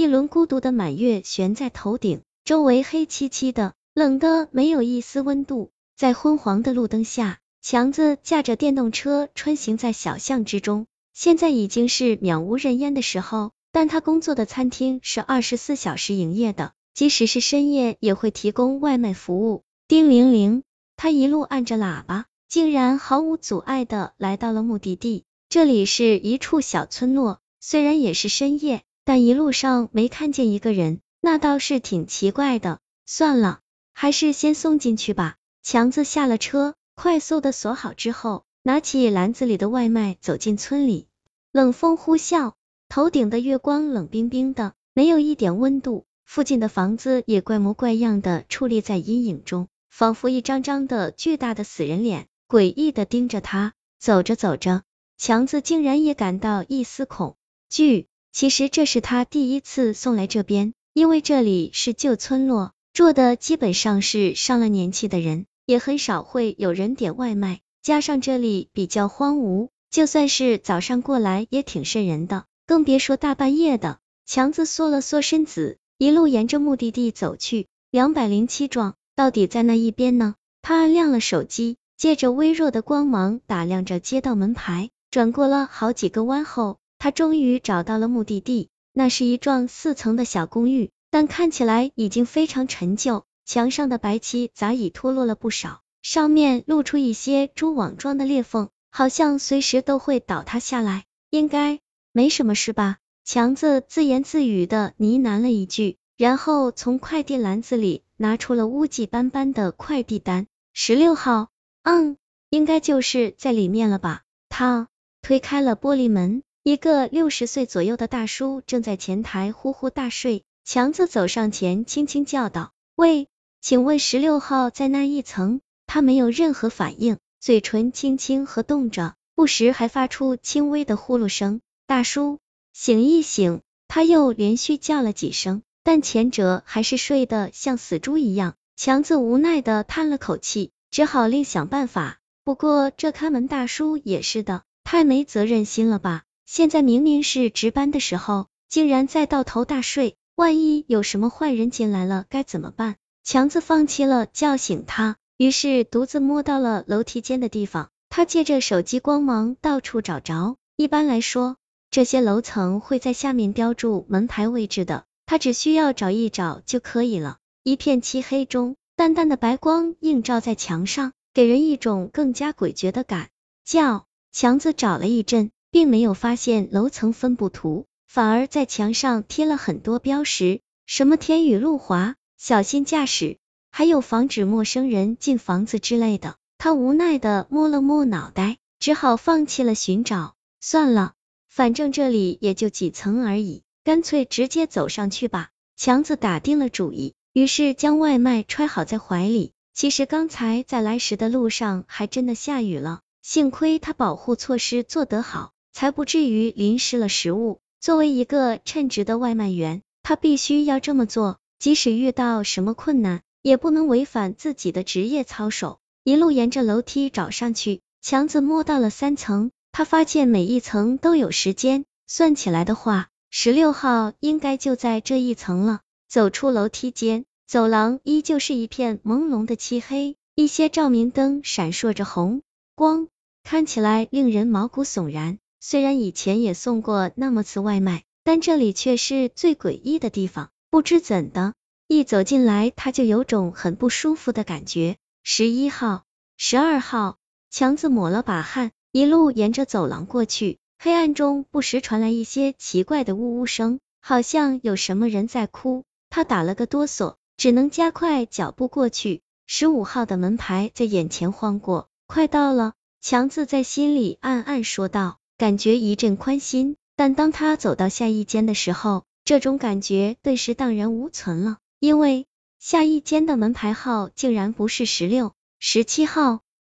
一轮孤独的满月悬在头顶，周围黑漆漆的，冷的没有一丝温度。在昏黄的路灯下，强子驾着电动车穿行在小巷之中。现在已经是渺无人烟的时候，但他工作的餐厅是二十四小时营业的，即使是深夜也会提供外卖服务。叮铃铃，他一路按着喇叭，竟然毫无阻碍的来到了目的地。这里是一处小村落，虽然也是深夜，但一路上没看见一个人，那倒是挺奇怪的。算了，还是先送进去吧。强子下了车，快速的锁好之后。拿起篮子里的外卖，走进村里。冷风呼啸，头顶的月光冷冰冰的，没有一点温度。附近的房子也怪模怪样的矗立在阴影中，仿佛一张张的巨大的死人脸，诡异的盯着他。走着走着，强子竟然也感到一丝恐惧。其实这是他第一次送来这边，因为这里是旧村落，住的基本上是上了年纪的人，也很少会有人点外卖。加上这里比较荒芜，就算是早上过来也挺瘆人的，更别说大半夜的。强子缩了缩身子，一路沿着目的地走去。两百零七幢到底在那一边呢？他按亮了手机，借着微弱的光芒打量着街道门牌。转过了好几个弯后，他终于找到了目的地。那是一幢四层的小公寓，但看起来已经非常陈旧，墙上的白漆早已脱落了不少。上面露出一些蛛网状的裂缝，好像随时都会倒塌下来。应该没什么事吧？强子自言自语的呢喃了一句，然后从快递篮子里拿出了污迹斑斑的快递单。十六号，嗯，应该就是在里面了吧？他推开了玻璃门，一个六十岁左右的大叔正在前台呼呼大睡。强子走上前，轻轻叫道：“喂，请问十六号在那一层？”他没有任何反应，嘴唇轻轻合动着，不时还发出轻微的呼噜声。大叔，醒一醒！他又连续叫了几声，但前者还是睡得像死猪一样。强子无奈的叹了口气，只好另想办法。不过这看门大叔也是的，太没责任心了吧？现在明明是值班的时候，竟然在到头大睡，万一有什么坏人进来了该怎么办？强子放弃了叫醒他。于是独自摸到了楼梯间的地方，他借着手机光芒到处找着。一般来说，这些楼层会在下面标注门牌位置的，他只需要找一找就可以了。一片漆黑中，淡淡的白光映照在墙上，给人一种更加诡谲的感叫。强子找了一阵，并没有发现楼层分布图，反而在墙上贴了很多标识，什么天雨路滑，小心驾驶。还有防止陌生人进房子之类的，他无奈的摸了摸脑袋，只好放弃了寻找。算了，反正这里也就几层而已，干脆直接走上去吧。强子打定了主意，于是将外卖揣好在怀里。其实刚才在来时的路上还真的下雨了，幸亏他保护措施做得好，才不至于淋湿了食物。作为一个称职的外卖员，他必须要这么做，即使遇到什么困难。也不能违反自己的职业操守。一路沿着楼梯找上去，强子摸到了三层，他发现每一层都有时间，算起来的话，十六号应该就在这一层了。走出楼梯间，走廊依旧是一片朦胧的漆黑，一些照明灯闪烁着红光，看起来令人毛骨悚然。虽然以前也送过那么次外卖，但这里却是最诡异的地方。不知怎的。一走进来，他就有种很不舒服的感觉。十一号、十二号，强子抹了把汗，一路沿着走廊过去。黑暗中不时传来一些奇怪的呜呜声，好像有什么人在哭。他打了个哆嗦，只能加快脚步过去。十五号的门牌在眼前晃过，快到了。强子在心里暗暗说道，感觉一阵宽心。但当他走到下一间的时候，这种感觉顿时荡然无存了。因为下一间的门牌号竟然不是十六、十七号，